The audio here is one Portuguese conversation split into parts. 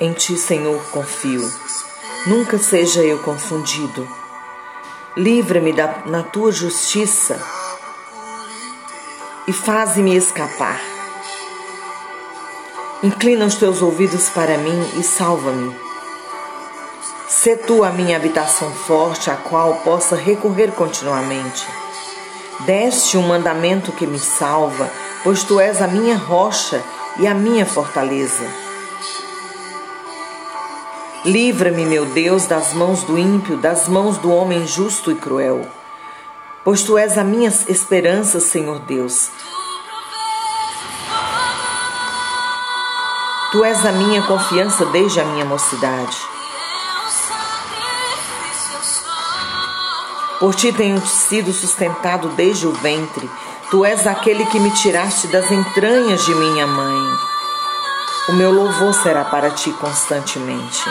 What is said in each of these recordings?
Em ti, Senhor, confio. Nunca seja eu confundido. Livra-me na tua justiça e faze-me escapar. Inclina os teus ouvidos para mim e salva-me. Sê tu a minha habitação forte, a qual possa recorrer continuamente. Deste um mandamento que me salva, pois tu és a minha rocha e a minha fortaleza. Livra-me, meu Deus, das mãos do ímpio, das mãos do homem justo e cruel. Pois tu és a minha esperança, Senhor Deus. Tu és a minha confiança desde a minha mocidade. Por ti tenho sido sustentado desde o ventre. Tu és aquele que me tiraste das entranhas de minha mãe. O meu louvor será para ti constantemente.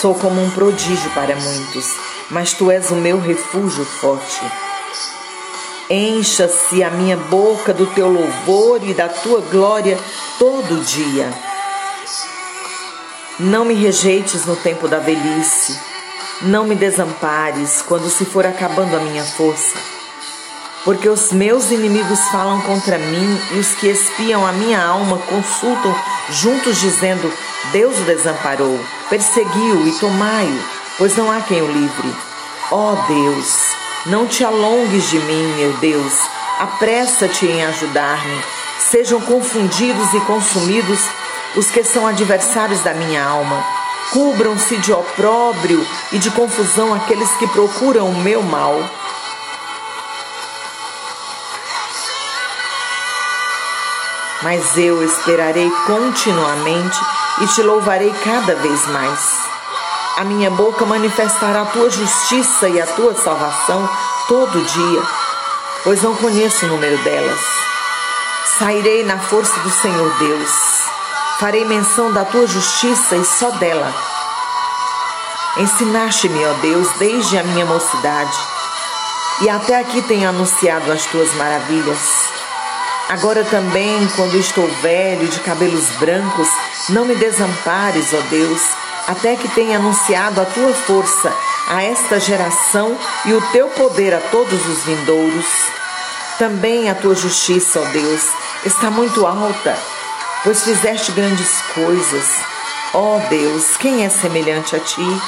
Sou como um prodígio para muitos, mas tu és o meu refúgio forte. Encha-se a minha boca do teu louvor e da tua glória todo dia. Não me rejeites no tempo da velhice, não me desampares quando se for acabando a minha força. Porque os meus inimigos falam contra mim e os que espiam a minha alma consultam juntos, dizendo: Deus o desamparou, perseguiu e tomai-o, pois não há quem o livre. Ó oh Deus, não te alongues de mim, meu Deus, apressa-te em ajudar-me. Sejam confundidos e consumidos os que são adversários da minha alma. Cubram-se de opróbrio e de confusão aqueles que procuram o meu mal. Mas eu esperarei continuamente e te louvarei cada vez mais. A minha boca manifestará a tua justiça e a tua salvação todo dia, pois não conheço o número delas. Sairei na força do Senhor Deus Farei menção da tua justiça e só dela. Ensinaste-me, ó Deus, desde a minha mocidade, e até aqui tenho anunciado as tuas maravilhas. Agora também, quando estou velho, de cabelos brancos, não me desampares, ó Deus, até que tenha anunciado a tua força a esta geração e o teu poder a todos os vindouros. Também a tua justiça, ó Deus, está muito alta pois fizeste grandes coisas. Ó Deus, quem é semelhante a ti?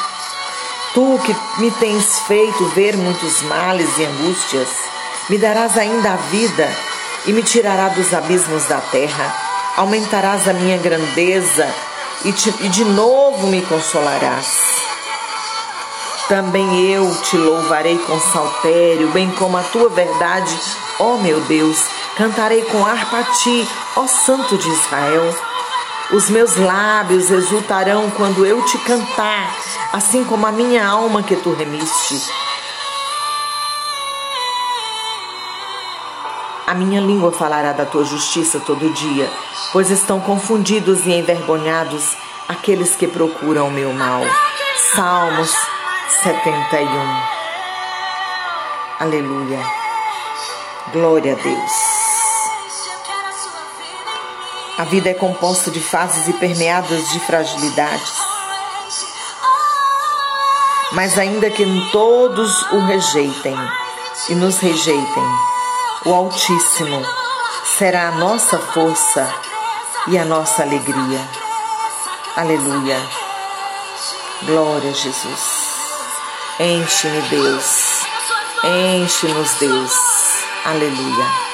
Tu que me tens feito ver muitos males e angústias, me darás ainda a vida e me tirará dos abismos da terra. Aumentarás a minha grandeza e, te, e de novo me consolarás. Também eu te louvarei com saltério, bem como a tua verdade, ó meu Deus Cantarei com harpa a ti, ó Santo de Israel. Os meus lábios exultarão quando eu te cantar, assim como a minha alma que tu remiste. A minha língua falará da tua justiça todo dia, pois estão confundidos e envergonhados aqueles que procuram o meu mal. Salmos 71. Aleluia. Glória a Deus. A vida é composta de fases e permeadas de fragilidades. Mas ainda que todos o rejeitem e nos rejeitem, o Altíssimo será a nossa força e a nossa alegria. Aleluia. Glória a Jesus. Enche-me, Deus. Enche-nos, Deus. Aleluia.